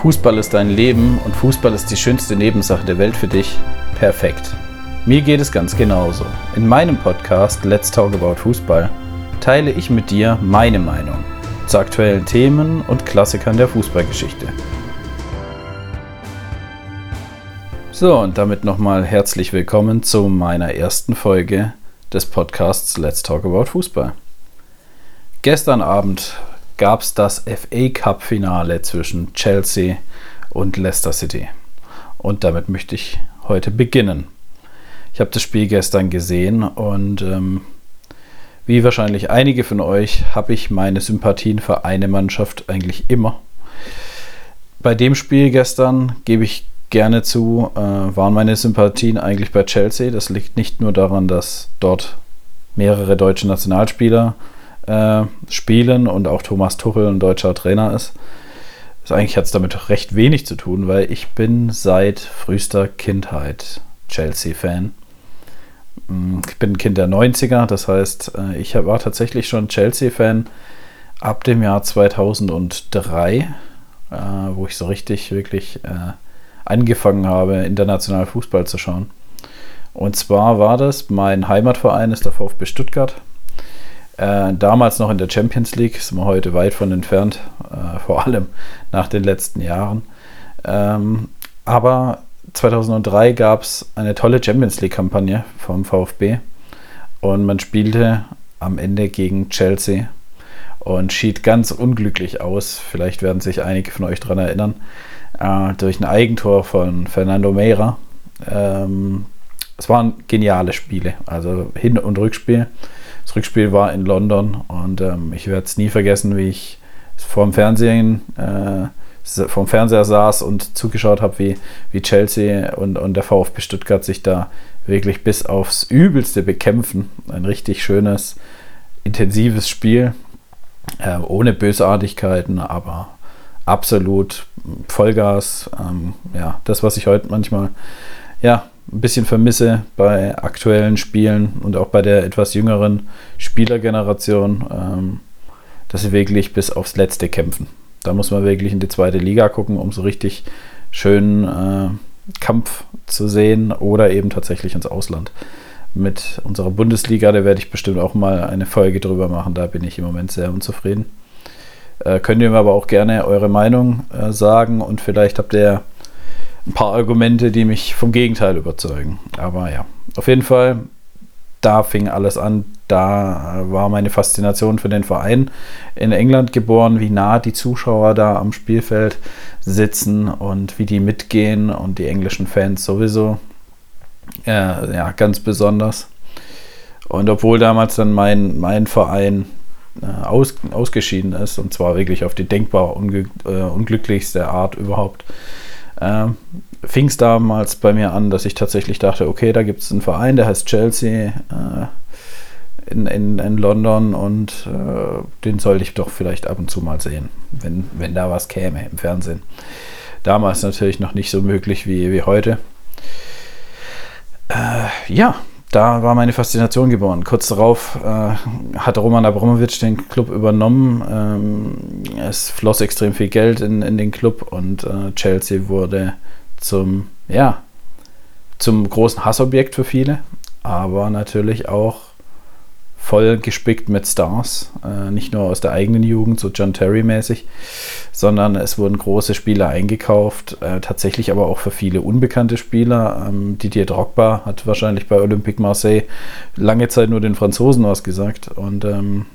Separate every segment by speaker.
Speaker 1: Fußball ist dein Leben und Fußball ist die schönste Nebensache der Welt für dich. Perfekt. Mir geht es ganz genauso. In meinem Podcast Let's Talk About Fußball teile ich mit dir meine Meinung zu aktuellen Themen und Klassikern der Fußballgeschichte. So, und damit nochmal herzlich willkommen zu meiner ersten Folge des Podcasts Let's Talk About Fußball. Gestern Abend gab es das FA Cup Finale zwischen Chelsea und Leicester City. Und damit möchte ich heute beginnen. Ich habe das Spiel gestern gesehen und ähm, wie wahrscheinlich einige von euch habe ich meine Sympathien für eine Mannschaft eigentlich immer. Bei dem Spiel gestern gebe ich gerne zu, äh, waren meine Sympathien eigentlich bei Chelsea. Das liegt nicht nur daran, dass dort mehrere deutsche Nationalspieler spielen und auch Thomas Tuchel ein deutscher Trainer ist. Also eigentlich hat es damit recht wenig zu tun, weil ich bin seit frühester Kindheit Chelsea-Fan. Mm, ich bin ein Kind der 90er, das heißt, äh, ich war tatsächlich schon Chelsea-Fan ab dem Jahr 2003, äh, wo ich so richtig, wirklich äh, angefangen habe, international Fußball zu schauen. Und zwar war das, mein Heimatverein ist der VfB Stuttgart. Äh, damals noch in der Champions League, sind wir heute weit von entfernt, äh, vor allem nach den letzten Jahren. Ähm, aber 2003 gab es eine tolle Champions League-Kampagne vom VfB und man spielte am Ende gegen Chelsea und schied ganz unglücklich aus. Vielleicht werden sich einige von euch daran erinnern. Äh, durch ein Eigentor von Fernando Meira. Ähm, es waren geniale Spiele, also Hin- und Rückspiel. Das Rückspiel war in London und ähm, ich werde es nie vergessen, wie ich vorm Fernsehen, äh, vorm Fernseher saß und zugeschaut habe, wie, wie Chelsea und, und der VfB Stuttgart sich da wirklich bis aufs Übelste bekämpfen. Ein richtig schönes, intensives Spiel, äh, ohne Bösartigkeiten, aber absolut Vollgas. Ähm, ja, das, was ich heute manchmal ja, ein bisschen vermisse bei aktuellen Spielen und auch bei der etwas jüngeren Spielergeneration, ähm, dass sie wirklich bis aufs Letzte kämpfen. Da muss man wirklich in die zweite Liga gucken, um so richtig schönen äh, Kampf zu sehen oder eben tatsächlich ins Ausland. Mit unserer Bundesliga, da werde ich bestimmt auch mal eine Folge drüber machen. Da bin ich im Moment sehr unzufrieden. Äh, könnt ihr mir aber auch gerne eure Meinung äh, sagen und vielleicht habt ihr ein paar Argumente, die mich vom Gegenteil überzeugen. Aber ja, auf jeden Fall, da fing alles an. Da war meine Faszination für den Verein in England geboren, wie nah die Zuschauer da am Spielfeld sitzen und wie die mitgehen und die englischen Fans sowieso. Äh, ja, ganz besonders. Und obwohl damals dann mein, mein Verein äh, aus, ausgeschieden ist, und zwar wirklich auf die denkbar unge, äh, unglücklichste Art überhaupt, äh, fing es damals bei mir an, dass ich tatsächlich dachte, okay, da gibt es einen Verein, der heißt Chelsea äh, in, in, in, London und äh, den sollte ich doch vielleicht ab und zu mal sehen, wenn, wenn da was käme im Fernsehen. Damals natürlich noch nicht so möglich wie, wie heute. Äh, ja, da war meine Faszination geboren. Kurz darauf äh, hat Roman Abramovic den Club übernommen. Ähm, es floss extrem viel Geld in, in den Club und äh, Chelsea wurde zum, ja, zum großen Hassobjekt für viele, aber natürlich auch voll gespickt mit Stars, äh, nicht nur aus der eigenen Jugend, so John Terry mäßig, sondern es wurden große Spieler eingekauft, äh, tatsächlich aber auch für viele unbekannte Spieler. Ähm, Didier Drogba hat wahrscheinlich bei Olympique Marseille lange Zeit nur den Franzosen ausgesagt und ähm,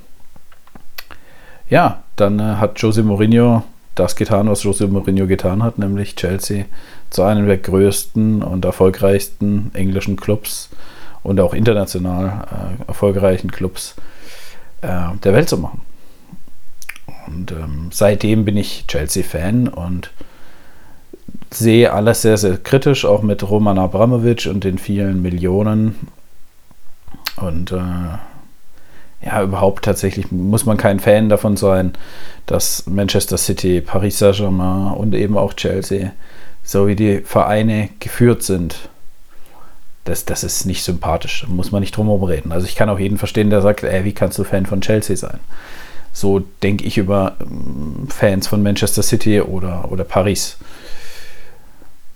Speaker 1: ja, dann äh, hat Jose Mourinho das getan, was Jose Mourinho getan hat, nämlich Chelsea zu einem der größten und erfolgreichsten englischen Clubs und auch international äh, erfolgreichen Clubs äh, der Welt zu machen. Und ähm, seitdem bin ich Chelsea-Fan und sehe alles sehr, sehr kritisch, auch mit Roman Abramovic und den vielen Millionen. Und äh, ja, überhaupt tatsächlich muss man kein Fan davon sein, dass Manchester City, Paris Saint-Germain und eben auch Chelsea, so wie die Vereine geführt sind, das, das ist nicht sympathisch. Da muss man nicht drum herum reden. Also ich kann auch jeden verstehen, der sagt, ey, wie kannst du Fan von Chelsea sein? So denke ich über ähm, Fans von Manchester City oder, oder Paris.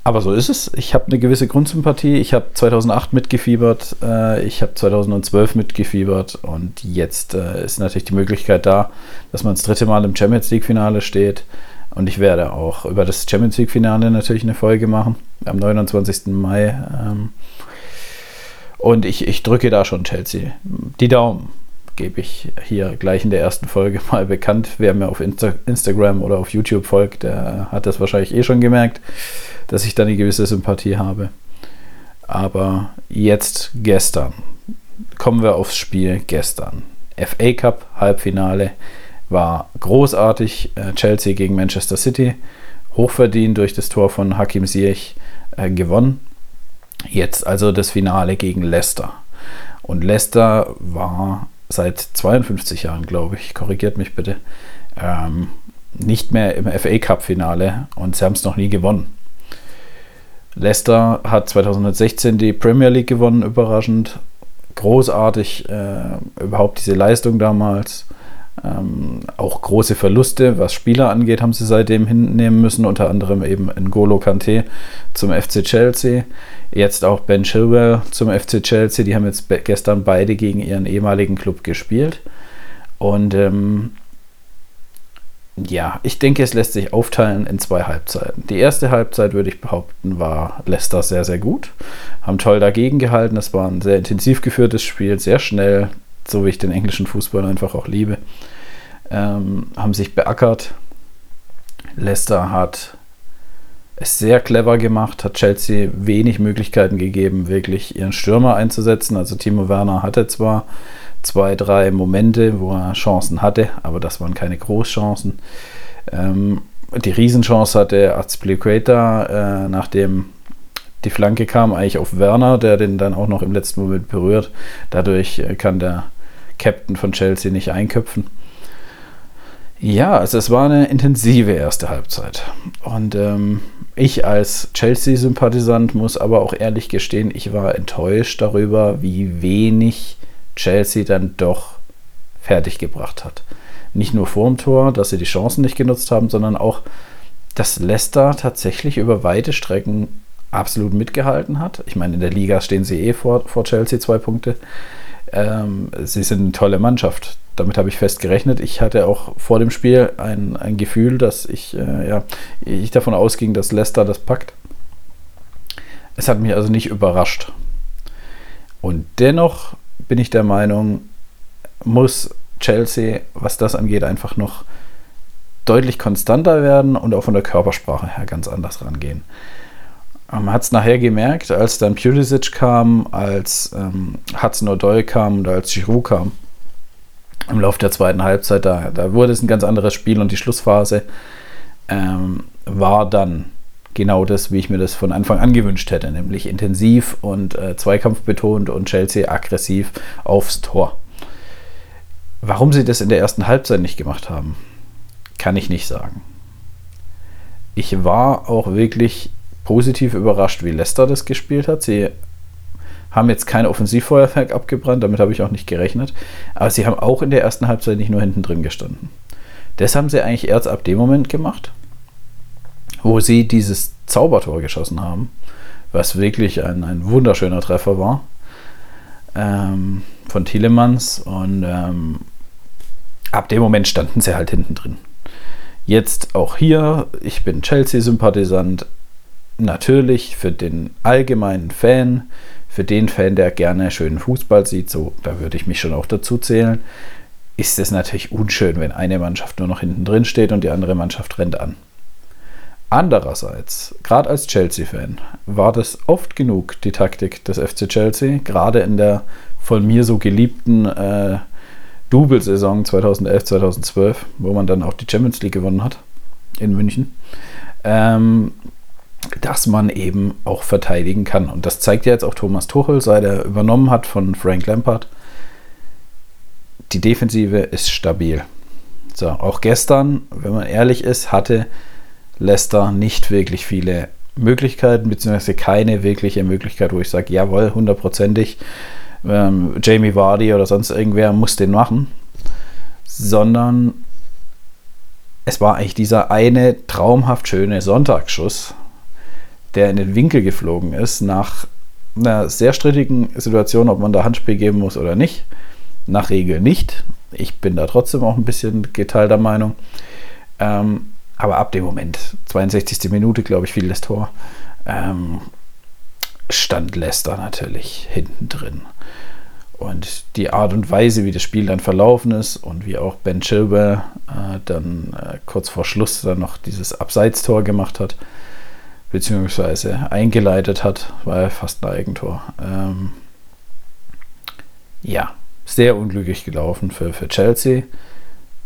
Speaker 1: Aber so ist es. Ich habe eine gewisse Grundsympathie. Ich habe 2008 mitgefiebert, äh, ich habe 2012 mitgefiebert und jetzt äh, ist natürlich die Möglichkeit da, dass man das dritte Mal im Champions League-Finale steht. Und ich werde auch über das Champions League-Finale natürlich eine Folge machen, am 29. Mai. Ähm, und ich, ich drücke da schon Chelsea. Die Daumen gebe ich hier gleich in der ersten Folge mal bekannt. Wer mir auf Insta Instagram oder auf YouTube folgt, der hat das wahrscheinlich eh schon gemerkt, dass ich da eine gewisse Sympathie habe. Aber jetzt gestern kommen wir aufs Spiel gestern. FA Cup Halbfinale war großartig. Äh, Chelsea gegen Manchester City. Hochverdient durch das Tor von Hakim Ziyech äh, gewonnen. Jetzt also das Finale gegen Leicester. Und Leicester war seit 52 Jahren, glaube ich, korrigiert mich bitte, ähm, nicht mehr im FA Cup-Finale und sie haben es noch nie gewonnen. Leicester hat 2016 die Premier League gewonnen, überraschend. Großartig, äh, überhaupt diese Leistung damals. Ähm, auch große Verluste, was Spieler angeht, haben sie seitdem hinnehmen müssen, unter anderem eben N'Golo Kante zum FC Chelsea, jetzt auch Ben Chilwell zum FC Chelsea, die haben jetzt gestern beide gegen ihren ehemaligen Club gespielt und ähm, ja, ich denke, es lässt sich aufteilen in zwei Halbzeiten. Die erste Halbzeit, würde ich behaupten, war Leicester sehr, sehr gut. Haben toll dagegen gehalten. Es war ein sehr intensiv geführtes Spiel, sehr schnell, so wie ich den englischen Fußball einfach auch liebe, ähm, haben sich beackert. Leicester hat es sehr clever gemacht, hat Chelsea wenig Möglichkeiten gegeben, wirklich ihren Stürmer einzusetzen. Also Timo Werner hatte zwar zwei, drei Momente, wo er Chancen hatte, aber das waren keine Großchancen. Ähm, die Riesenchance hatte Azpilicueta, äh, nachdem die Flanke kam eigentlich auf Werner, der den dann auch noch im letzten Moment berührt. Dadurch äh, kann der Captain von Chelsea nicht einköpfen. Ja, also es war eine intensive erste Halbzeit. Und ähm, ich als Chelsea-Sympathisant muss aber auch ehrlich gestehen, ich war enttäuscht darüber, wie wenig Chelsea dann doch fertiggebracht hat. Nicht nur vorm Tor, dass sie die Chancen nicht genutzt haben, sondern auch, dass Leicester tatsächlich über weite Strecken absolut mitgehalten hat. Ich meine, in der Liga stehen sie eh vor, vor Chelsea zwei Punkte. Ähm, sie sind eine tolle Mannschaft. Damit habe ich fest gerechnet. Ich hatte auch vor dem Spiel ein, ein Gefühl, dass ich, äh, ja, ich davon ausging, dass Leicester das packt. Es hat mich also nicht überrascht. Und dennoch bin ich der Meinung, muss Chelsea, was das angeht, einfach noch deutlich konstanter werden und auch von der Körpersprache her ganz anders rangehen. Man hat es nachher gemerkt, als dann Pulisic kam, als ähm, Hudson O'Doy kam und als Giroud kam. Im Laufe der zweiten Halbzeit, da, da wurde es ein ganz anderes Spiel und die Schlussphase ähm, war dann genau das, wie ich mir das von Anfang an gewünscht hätte, nämlich intensiv und äh, Zweikampf betont und Chelsea aggressiv aufs Tor. Warum sie das in der ersten Halbzeit nicht gemacht haben, kann ich nicht sagen. Ich war auch wirklich positiv überrascht, wie Leicester das gespielt hat. Sie haben jetzt kein Offensivfeuerwerk abgebrannt, damit habe ich auch nicht gerechnet. Aber sie haben auch in der ersten Halbzeit nicht nur hinten drin gestanden. Das haben sie eigentlich erst ab dem Moment gemacht, wo sie dieses Zaubertor geschossen haben, was wirklich ein, ein wunderschöner Treffer war ähm, von Tielemans. Und ähm, ab dem Moment standen sie halt hinten drin. Jetzt auch hier, ich bin Chelsea-Sympathisant, natürlich für den allgemeinen Fan, für den Fan, der gerne schönen Fußball sieht, so da würde ich mich schon auch dazu zählen, ist es natürlich unschön, wenn eine Mannschaft nur noch hinten drin steht und die andere Mannschaft rennt an. Andererseits, gerade als Chelsea-Fan, war das oft genug die Taktik des FC Chelsea, gerade in der von mir so geliebten äh, Double-Saison 2011-2012, wo man dann auch die Champions League gewonnen hat in München. Ähm, dass man eben auch verteidigen kann. Und das zeigt ja jetzt auch Thomas Tuchel, seit er übernommen hat von Frank Lampard. Die Defensive ist stabil. So, auch gestern, wenn man ehrlich ist, hatte Leicester nicht wirklich viele Möglichkeiten, beziehungsweise keine wirkliche Möglichkeit, wo ich sage, jawohl, hundertprozentig, ähm, Jamie Vardy oder sonst irgendwer muss den machen. sondern es war eigentlich dieser eine traumhaft schöne Sonntagsschuss, der in den Winkel geflogen ist, nach einer sehr strittigen Situation, ob man da Handspiel geben muss oder nicht. Nach Regel nicht. Ich bin da trotzdem auch ein bisschen geteilter Meinung. Ähm, aber ab dem Moment, 62. Minute, glaube ich, fiel das Tor, ähm, stand Leicester natürlich hinten drin. Und die Art und Weise, wie das Spiel dann verlaufen ist und wie auch Ben Chilwell äh, dann äh, kurz vor Schluss dann noch dieses Abseitstor gemacht hat, beziehungsweise eingeleitet hat, war ja fast ein Eigentor. Ähm, ja, sehr unglücklich gelaufen für, für Chelsea.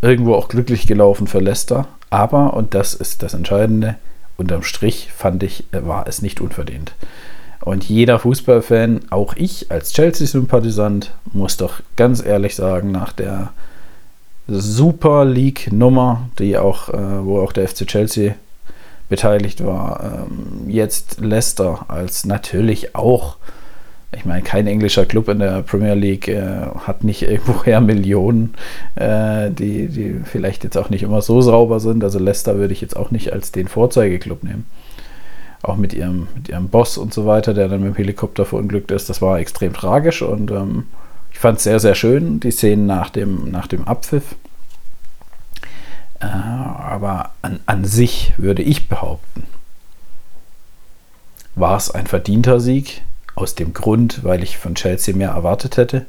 Speaker 1: Irgendwo auch glücklich gelaufen für Leicester. Aber, und das ist das Entscheidende, unterm Strich fand ich, war es nicht unverdient. Und jeder Fußballfan, auch ich als Chelsea-Sympathisant, muss doch ganz ehrlich sagen, nach der Super League-Nummer, die auch, äh, wo auch der FC Chelsea beteiligt war, ähm, jetzt Leicester als natürlich auch ich meine, kein englischer Club in der Premier League äh, hat nicht irgendwoher Millionen, äh, die, die vielleicht jetzt auch nicht immer so sauber sind. Also Leicester würde ich jetzt auch nicht als den Vorzeigeklub nehmen. Auch mit ihrem, mit ihrem Boss und so weiter, der dann mit dem Helikopter verunglückt ist. Das war extrem tragisch und ähm, ich fand es sehr, sehr schön, die Szenen nach dem, nach dem Abpfiff. Äh, aber an, an sich würde ich behaupten, war es ein verdienter Sieg aus dem Grund, weil ich von Chelsea mehr erwartet hätte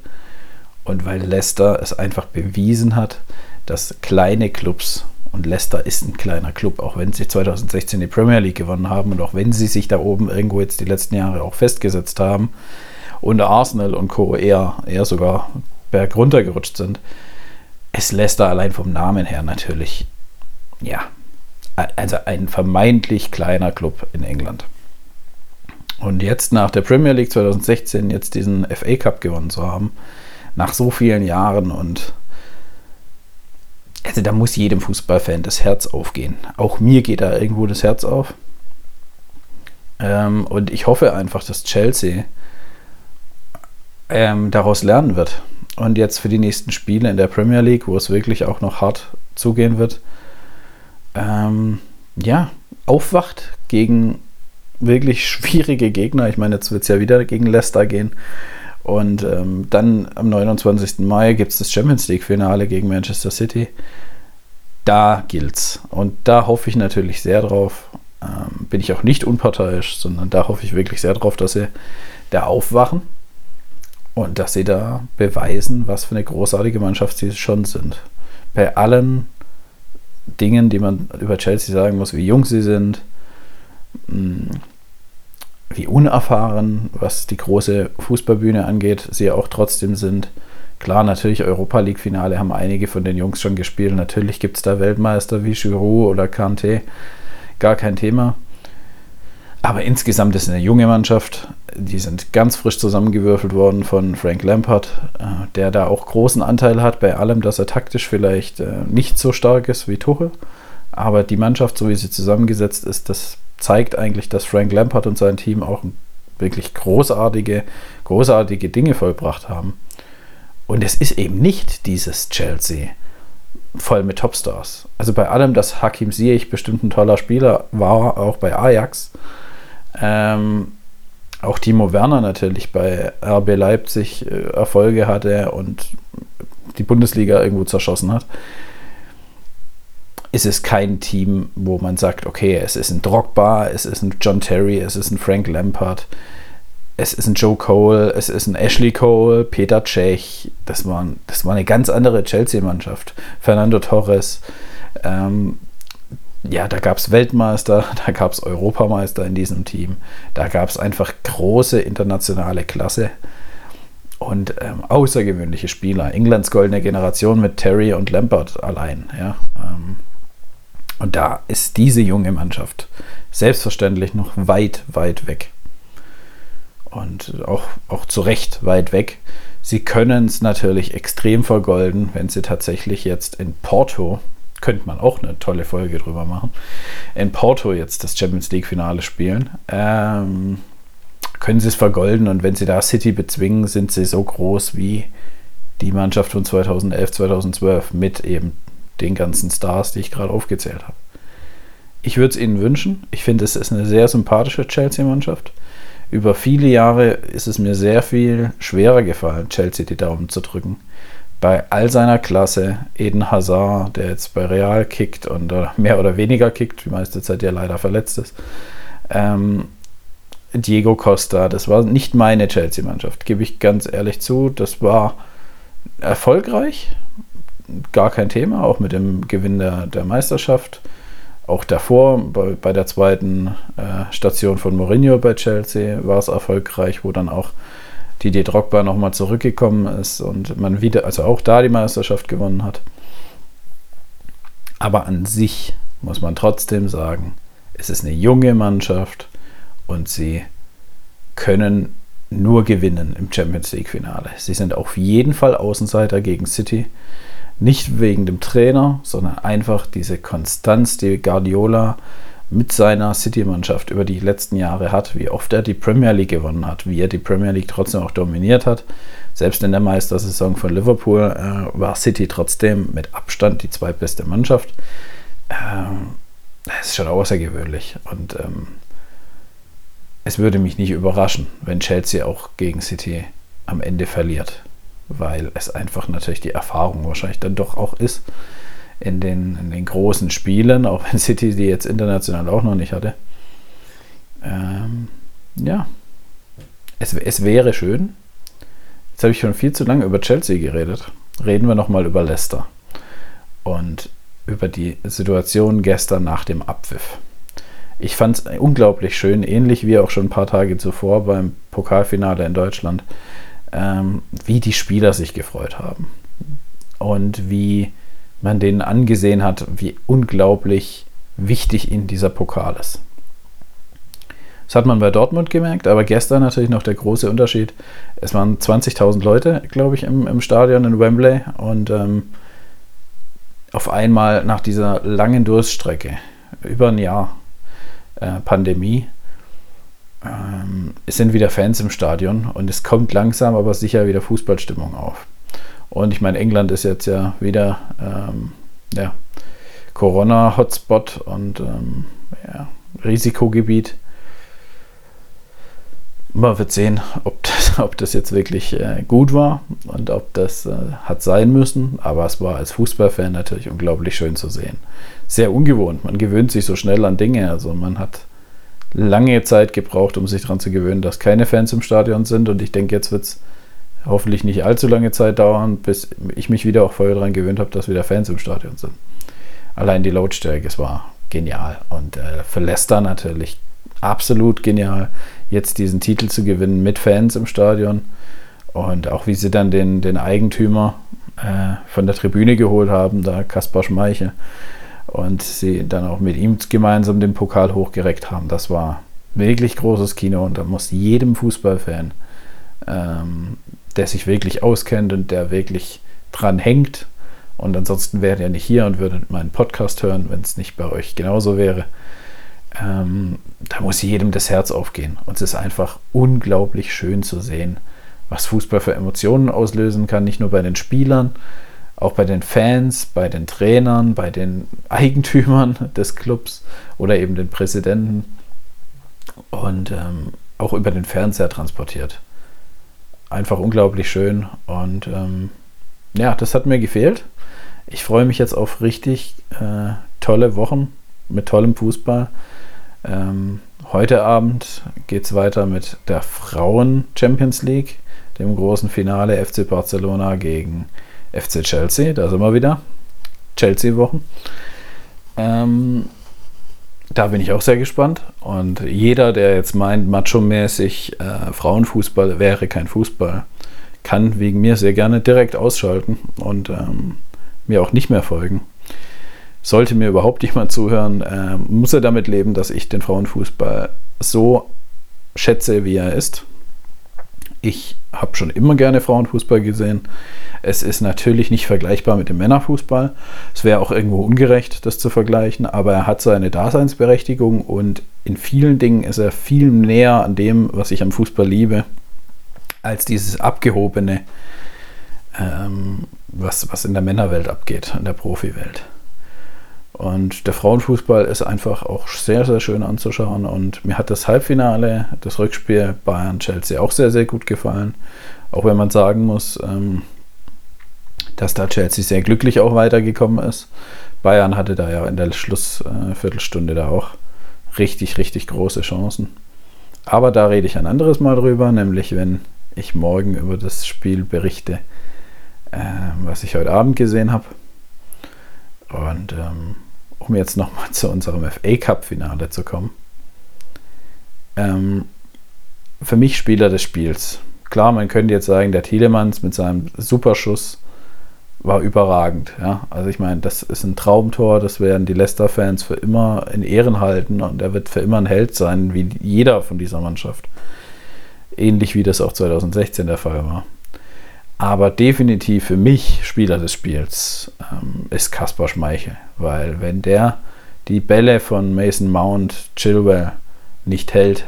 Speaker 1: und weil Leicester es einfach bewiesen hat, dass kleine Clubs, und Leicester ist ein kleiner Club, auch wenn sie 2016 die Premier League gewonnen haben und auch wenn sie sich da oben irgendwo jetzt die letzten Jahre auch festgesetzt haben und Arsenal und Co. eher, eher sogar berg runtergerutscht sind, ist Leicester allein vom Namen her natürlich, ja, also ein vermeintlich kleiner Club in England. Und jetzt nach der Premier League 2016 jetzt diesen FA Cup gewonnen zu haben, nach so vielen Jahren und also da muss jedem Fußballfan das Herz aufgehen. Auch mir geht da irgendwo das Herz auf. Ähm, und ich hoffe einfach, dass Chelsea ähm, daraus lernen wird. Und jetzt für die nächsten Spiele in der Premier League, wo es wirklich auch noch hart zugehen wird, ähm, ja, aufwacht gegen wirklich schwierige Gegner. Ich meine, jetzt wird es ja wieder gegen Leicester gehen. Und ähm, dann am 29. Mai gibt es das Champions League-Finale gegen Manchester City. Da gilt's. Und da hoffe ich natürlich sehr drauf. Ähm, bin ich auch nicht unparteiisch, sondern da hoffe ich wirklich sehr drauf, dass sie da aufwachen und dass sie da beweisen, was für eine großartige Mannschaft sie schon sind. Bei allen Dingen, die man über Chelsea sagen muss, wie jung sie sind, hm, wie unerfahren, was die große Fußballbühne angeht, sie auch trotzdem sind. Klar, natürlich Europa League-Finale haben einige von den Jungs schon gespielt. Natürlich gibt es da Weltmeister wie Giroud oder Kante. Gar kein Thema. Aber insgesamt ist es eine junge Mannschaft. Die sind ganz frisch zusammengewürfelt worden von Frank Lampard, äh, der da auch großen Anteil hat bei allem, dass er taktisch vielleicht äh, nicht so stark ist wie Tuchel. Aber die Mannschaft, so wie sie zusammengesetzt ist, das zeigt eigentlich, dass Frank Lampard und sein Team auch wirklich großartige, großartige Dinge vollbracht haben. Und es ist eben nicht dieses Chelsea voll mit Topstars. Also bei allem, dass Hakim Ziyech bestimmt ein toller Spieler war, auch bei Ajax, ähm, auch Timo Werner natürlich bei RB Leipzig äh, Erfolge hatte und die Bundesliga irgendwo zerschossen hat ist es kein Team, wo man sagt, okay, es ist ein Drogba, es ist ein John Terry, es ist ein Frank Lampard, es ist ein Joe Cole, es ist ein Ashley Cole, Peter Cech. Das war, das war eine ganz andere Chelsea-Mannschaft. Fernando Torres. Ähm, ja, da gab es Weltmeister, da gab es Europameister in diesem Team. Da gab es einfach große internationale Klasse und ähm, außergewöhnliche Spieler. Englands goldene Generation mit Terry und Lampard allein. Ja. Ähm, und da ist diese junge Mannschaft selbstverständlich noch weit, weit weg. Und auch, auch zu Recht weit weg. Sie können es natürlich extrem vergolden, wenn sie tatsächlich jetzt in Porto, könnte man auch eine tolle Folge drüber machen, in Porto jetzt das Champions League-Finale spielen. Ähm, können sie es vergolden und wenn sie da City bezwingen, sind sie so groß wie die Mannschaft von 2011, 2012 mit eben den ganzen Stars, die ich gerade aufgezählt habe. Ich würde es ihnen wünschen. Ich finde, es ist eine sehr sympathische Chelsea-Mannschaft. Über viele Jahre ist es mir sehr viel schwerer gefallen, Chelsea die Daumen zu drücken. Bei all seiner Klasse, Eden Hazard, der jetzt bei Real kickt und mehr oder weniger kickt, die meiste Zeit ja leider verletzt ist. Ähm, Diego Costa, das war nicht meine Chelsea-Mannschaft, gebe ich ganz ehrlich zu. Das war erfolgreich, gar kein Thema, auch mit dem Gewinn der, der Meisterschaft. Auch davor, bei, bei der zweiten äh, Station von Mourinho bei Chelsea, war es erfolgreich, wo dann auch Didier Drogba nochmal zurückgekommen ist und man wieder, also auch da die Meisterschaft gewonnen hat. Aber an sich muss man trotzdem sagen, es ist eine junge Mannschaft und sie können nur gewinnen im Champions League-Finale. Sie sind auf jeden Fall Außenseiter gegen City. Nicht wegen dem Trainer, sondern einfach diese Konstanz, die Guardiola mit seiner City-Mannschaft über die letzten Jahre hat, wie oft er die Premier League gewonnen hat, wie er die Premier League trotzdem auch dominiert hat. Selbst in der Meistersaison von Liverpool äh, war City trotzdem mit Abstand die zweitbeste Mannschaft. Ähm, das ist schon außergewöhnlich. Und ähm, es würde mich nicht überraschen, wenn Chelsea auch gegen City am Ende verliert, weil es einfach natürlich die Erfahrung wahrscheinlich dann doch auch ist in den, in den großen Spielen, auch wenn City die jetzt international auch noch nicht hatte. Ähm, ja, es, es wäre schön. Jetzt habe ich schon viel zu lange über Chelsea geredet. Reden wir nochmal über Leicester und über die Situation gestern nach dem Abpfiff. Ich fand es unglaublich schön, ähnlich wie auch schon ein paar Tage zuvor beim Pokalfinale in Deutschland, ähm, wie die Spieler sich gefreut haben. Und wie man denen angesehen hat, wie unglaublich wichtig ihnen dieser Pokal ist. Das hat man bei Dortmund gemerkt, aber gestern natürlich noch der große Unterschied. Es waren 20.000 Leute, glaube ich, im, im, Stadion in Wembley und ähm, auf einmal nach dieser langen Durststrecke, über ein Jahr, äh, Pandemie, ähm, es sind wieder Fans im Stadion und es kommt langsam, aber sicher wieder Fußballstimmung auf. Und ich meine, England ist jetzt ja wieder ähm, ja, Corona-Hotspot und ähm, ja, Risikogebiet. Man wird sehen, ob das, ob das jetzt wirklich äh, gut war und ob das äh, hat sein müssen. Aber es war als Fußballfan natürlich unglaublich schön zu sehen. Sehr ungewohnt. Man gewöhnt sich so schnell an Dinge. Also man hat lange Zeit gebraucht, um sich daran zu gewöhnen, dass keine Fans im Stadion sind. Und ich denke, jetzt wird es hoffentlich nicht allzu lange Zeit dauern, bis ich mich wieder auch voll daran gewöhnt habe, dass wieder Fans im Stadion sind. Allein die Lautstärke, es war genial. Und äh, für Leicester natürlich absolut genial, jetzt diesen Titel zu gewinnen mit Fans im Stadion. Und auch wie sie dann den, den Eigentümer äh, von der Tribüne geholt haben, da Kaspar Schmeichel, und sie dann auch mit ihm gemeinsam den Pokal hochgereckt haben. Das war wirklich großes Kino und da muss jedem Fußballfan, ähm, der sich wirklich auskennt und der wirklich dran hängt, und ansonsten wäre er nicht hier und würde meinen Podcast hören, wenn es nicht bei euch genauso wäre. Ähm, da muss jedem das Herz aufgehen. Und es ist einfach unglaublich schön zu sehen, was Fußball für Emotionen auslösen kann, nicht nur bei den Spielern, auch bei den Fans, bei den Trainern, bei den Eigentümern des Clubs oder eben den Präsidenten und ähm, auch über den Fernseher transportiert. Einfach unglaublich schön und ähm, ja, das hat mir gefehlt. Ich freue mich jetzt auf richtig äh, tolle Wochen mit tollem Fußball. Ähm, heute Abend geht es weiter mit der Frauen Champions League, dem großen Finale FC Barcelona gegen FC Chelsea. Da sind wir wieder. Chelsea-Wochen. Ähm, da bin ich auch sehr gespannt. Und jeder, der jetzt meint, macho-mäßig äh, Frauenfußball wäre kein Fußball, kann wegen mir sehr gerne direkt ausschalten und ähm, mir auch nicht mehr folgen. Sollte mir überhaupt jemand zuhören, äh, muss er damit leben, dass ich den Frauenfußball so schätze, wie er ist. Ich habe schon immer gerne Frauenfußball gesehen. Es ist natürlich nicht vergleichbar mit dem Männerfußball. Es wäre auch irgendwo ungerecht, das zu vergleichen, aber er hat seine Daseinsberechtigung und in vielen Dingen ist er viel näher an dem, was ich am Fußball liebe, als dieses abgehobene, ähm, was, was in der Männerwelt abgeht, in der Profiwelt. Und der Frauenfußball ist einfach auch sehr, sehr schön anzuschauen. Und mir hat das Halbfinale, das Rückspiel Bayern-Chelsea auch sehr, sehr gut gefallen. Auch wenn man sagen muss, ähm, dass da Chelsea sehr glücklich auch weitergekommen ist. Bayern hatte da ja in der Schlussviertelstunde äh, da auch richtig, richtig große Chancen. Aber da rede ich ein anderes Mal drüber, nämlich wenn ich morgen über das Spiel berichte, äh, was ich heute Abend gesehen habe. Und ähm, um jetzt nochmal zu unserem FA Cup-Finale zu kommen. Ähm, für mich Spieler des Spiels. Klar, man könnte jetzt sagen, der Thielemanns mit seinem Superschuss war überragend. Ja? Also ich meine, das ist ein Traumtor, das werden die Leicester-Fans für immer in Ehren halten und er wird für immer ein Held sein, wie jeder von dieser Mannschaft. Ähnlich wie das auch 2016 der Fall war. Aber definitiv für mich Spieler des Spiels ähm, ist Kaspar Schmeichel, weil wenn der die Bälle von Mason Mount, Chilwell nicht hält,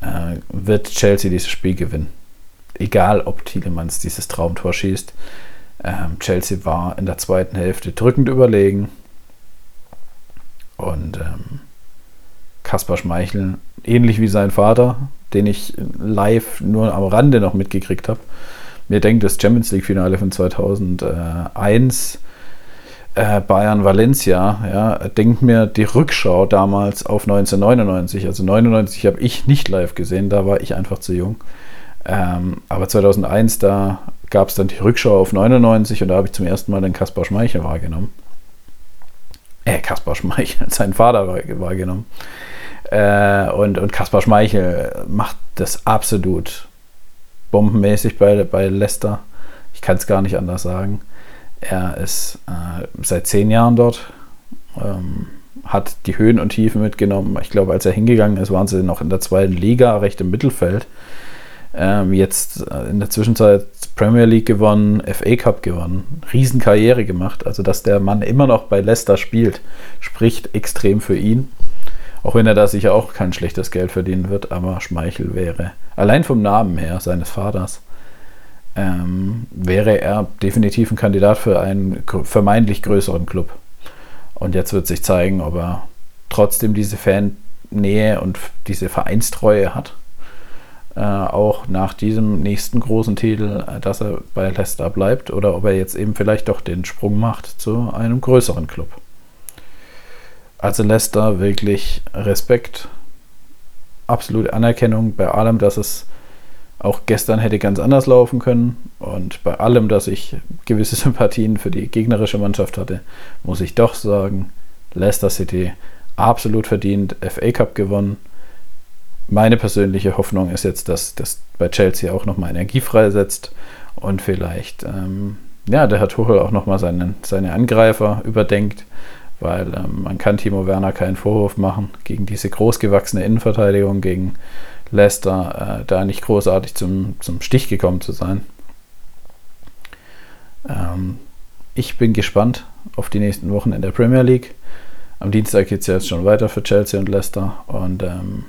Speaker 1: äh, wird Chelsea dieses Spiel gewinnen. Egal, ob Thielemanns dieses Traumtor schießt ähm, Chelsea war in der zweiten Hälfte drückend überlegen. Und ähm, Kaspar Schmeichel, ähnlich wie sein Vater, den ich live nur am Rande noch mitgekriegt habe. Mir denkt das Champions League-Finale von 2001, äh, Bayern-Valencia, ja, denkt mir die Rückschau damals auf 1999. Also 99 habe ich nicht live gesehen, da war ich einfach zu jung. Ähm, aber 2001, da gab es dann die Rückschau auf 99 und da habe ich zum ersten Mal den Kaspar Schmeichel wahrgenommen. Äh, Kaspar Schmeichel, seinen Vater wahrgenommen. Äh, und, und Kaspar Schmeichel macht das absolut bombenmäßig bei, bei Leicester. Ich kann es gar nicht anders sagen. Er ist äh, seit zehn Jahren dort, ähm, hat die Höhen und Tiefen mitgenommen. Ich glaube, als er hingegangen ist, waren sie noch in der zweiten Liga, recht im Mittelfeld. Ähm, jetzt äh, in der Zwischenzeit Premier League gewonnen, FA Cup gewonnen, Riesenkarriere gemacht. Also, dass der Mann immer noch bei Leicester spielt, spricht extrem für ihn. Auch wenn er da sicher auch kein schlechtes Geld verdienen wird, aber Schmeichel wäre, allein vom Namen her seines Vaters, ähm, wäre er definitiv ein Kandidat für einen vermeintlich größeren Club. Und jetzt wird sich zeigen, ob er trotzdem diese Fannähe und diese Vereinstreue hat äh, auch nach diesem nächsten großen Titel, äh, dass er bei Leicester bleibt oder ob er jetzt eben vielleicht doch den Sprung macht zu einem größeren Club. Also Leicester wirklich Respekt, absolute Anerkennung bei allem, dass es auch gestern hätte ganz anders laufen können. Und bei allem, dass ich gewisse Sympathien für die gegnerische Mannschaft hatte, muss ich doch sagen, Leicester City absolut verdient, FA Cup gewonnen. Meine persönliche Hoffnung ist jetzt, dass das bei Chelsea auch nochmal Energie freisetzt. Und vielleicht ähm, ja, der Herr Tuchel auch nochmal seine, seine Angreifer überdenkt, weil ähm, man kann Timo Werner keinen Vorwurf machen gegen diese großgewachsene Innenverteidigung, gegen Leicester, äh, da nicht großartig zum, zum Stich gekommen zu sein. Ähm, ich bin gespannt auf die nächsten Wochen in der Premier League. Am Dienstag geht es ja jetzt schon weiter für Chelsea und Leicester und ähm,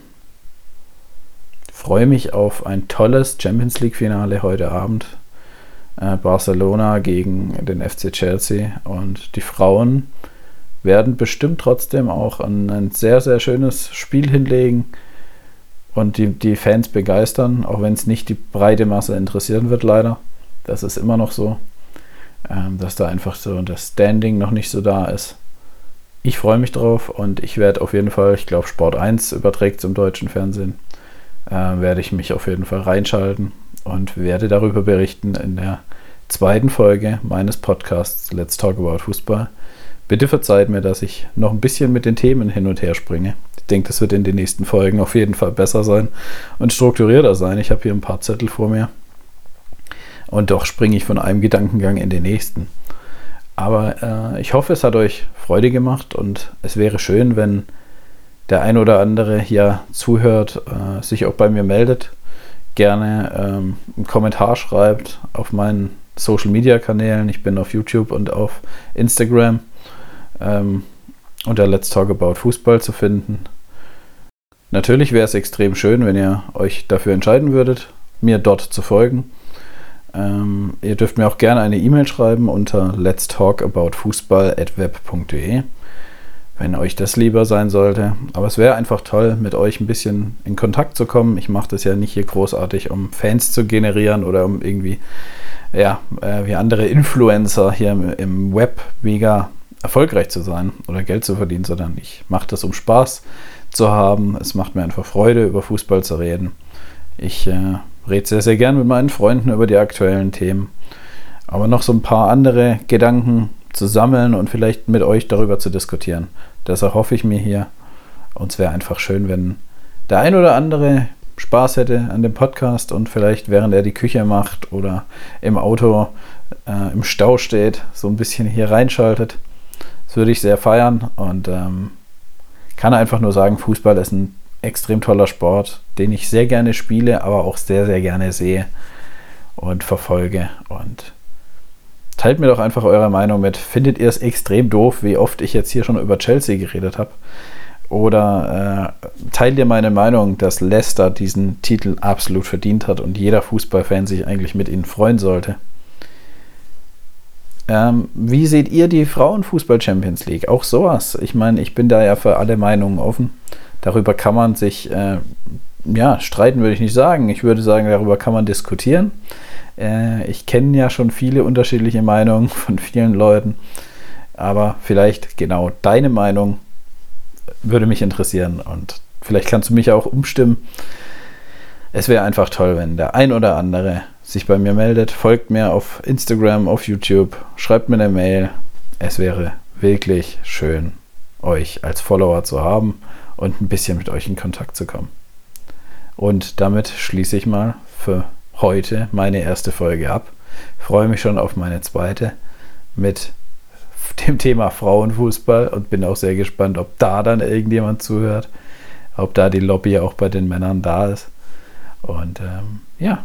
Speaker 1: freue mich auf ein tolles Champions League-Finale heute Abend. Äh, Barcelona gegen den FC Chelsea. Und die Frauen werden bestimmt trotzdem auch ein, ein sehr, sehr schönes Spiel hinlegen und die, die Fans begeistern, auch wenn es nicht die breite Masse interessieren wird, leider. Das ist immer noch so, ähm, dass da einfach so das Standing noch nicht so da ist. Ich freue mich drauf und ich werde auf jeden Fall, ich glaube, Sport 1 überträgt zum deutschen Fernsehen äh, werde ich mich auf jeden Fall reinschalten und werde darüber berichten in der zweiten Folge meines Podcasts Let's Talk About Fußball. Bitte verzeiht mir, dass ich noch ein bisschen mit den Themen hin und her springe. Ich denke, das wird in den nächsten Folgen auf jeden Fall besser sein und strukturierter sein. Ich habe hier ein paar Zettel vor mir. Und doch springe ich von einem Gedankengang in den nächsten. Aber äh, ich hoffe, es hat euch Freude gemacht und es wäre schön, wenn der ein oder andere hier zuhört, äh, sich auch bei mir meldet, gerne ähm, einen Kommentar schreibt auf meinen Social Media Kanälen. Ich bin auf YouTube und auf Instagram ähm, unter Let's Talk About Fußball zu finden. Natürlich wäre es extrem schön, wenn ihr euch dafür entscheiden würdet, mir dort zu folgen. Ähm, ihr dürft mir auch gerne eine E-Mail schreiben unter let's talk about fußball@web.de, wenn euch das lieber sein sollte. Aber es wäre einfach toll, mit euch ein bisschen in Kontakt zu kommen. Ich mache das ja nicht hier großartig, um Fans zu generieren oder um irgendwie, ja, äh, wie andere Influencer hier im, im Web mega erfolgreich zu sein oder Geld zu verdienen, sondern ich mache das, um Spaß zu haben. Es macht mir einfach Freude, über Fußball zu reden. Ich äh, rede sehr, sehr gern mit meinen Freunden über die aktuellen Themen. Aber noch so ein paar andere Gedanken zu sammeln und vielleicht mit euch darüber zu diskutieren. Das erhoffe ich mir hier. Und es wäre einfach schön, wenn der ein oder andere Spaß hätte an dem Podcast und vielleicht während er die Küche macht oder im Auto äh, im Stau steht, so ein bisschen hier reinschaltet. Würde ich sehr feiern und ähm, kann einfach nur sagen, Fußball ist ein extrem toller Sport, den ich sehr gerne spiele, aber auch sehr, sehr gerne sehe und verfolge. Und teilt mir doch einfach eure Meinung mit. Findet ihr es extrem doof, wie oft ich jetzt hier schon über Chelsea geredet habe? Oder äh, teilt ihr meine Meinung, dass Leicester diesen Titel absolut verdient hat und jeder Fußballfan sich eigentlich mit ihnen freuen sollte? Ähm, wie seht ihr die Frauenfußball Champions League? Auch sowas. Ich meine, ich bin da ja für alle Meinungen offen. Darüber kann man sich, äh, ja, streiten würde ich nicht sagen. Ich würde sagen, darüber kann man diskutieren. Äh, ich kenne ja schon viele unterschiedliche Meinungen von vielen Leuten. Aber vielleicht genau deine Meinung würde mich interessieren. Und vielleicht kannst du mich auch umstimmen. Es wäre einfach toll, wenn der ein oder andere sich bei mir meldet. Folgt mir auf Instagram, auf YouTube, schreibt mir eine Mail. Es wäre wirklich schön, euch als Follower zu haben und ein bisschen mit euch in Kontakt zu kommen. Und damit schließe ich mal für heute meine erste Folge ab. freue mich schon auf meine zweite mit dem Thema Frauenfußball und bin auch sehr gespannt, ob da dann irgendjemand zuhört, ob da die Lobby auch bei den Männern da ist. Und ähm, ja,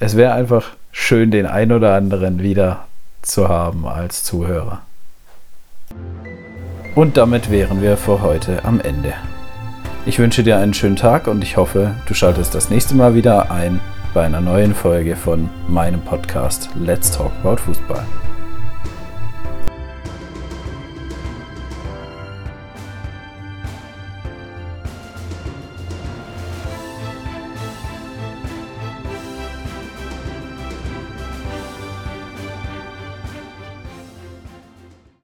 Speaker 1: es wäre einfach schön, den ein oder anderen wieder zu haben als Zuhörer. Und damit wären wir für heute am Ende. Ich wünsche dir einen schönen Tag und ich hoffe, du schaltest das nächste Mal wieder ein bei einer neuen Folge von meinem Podcast Let's Talk About Fußball.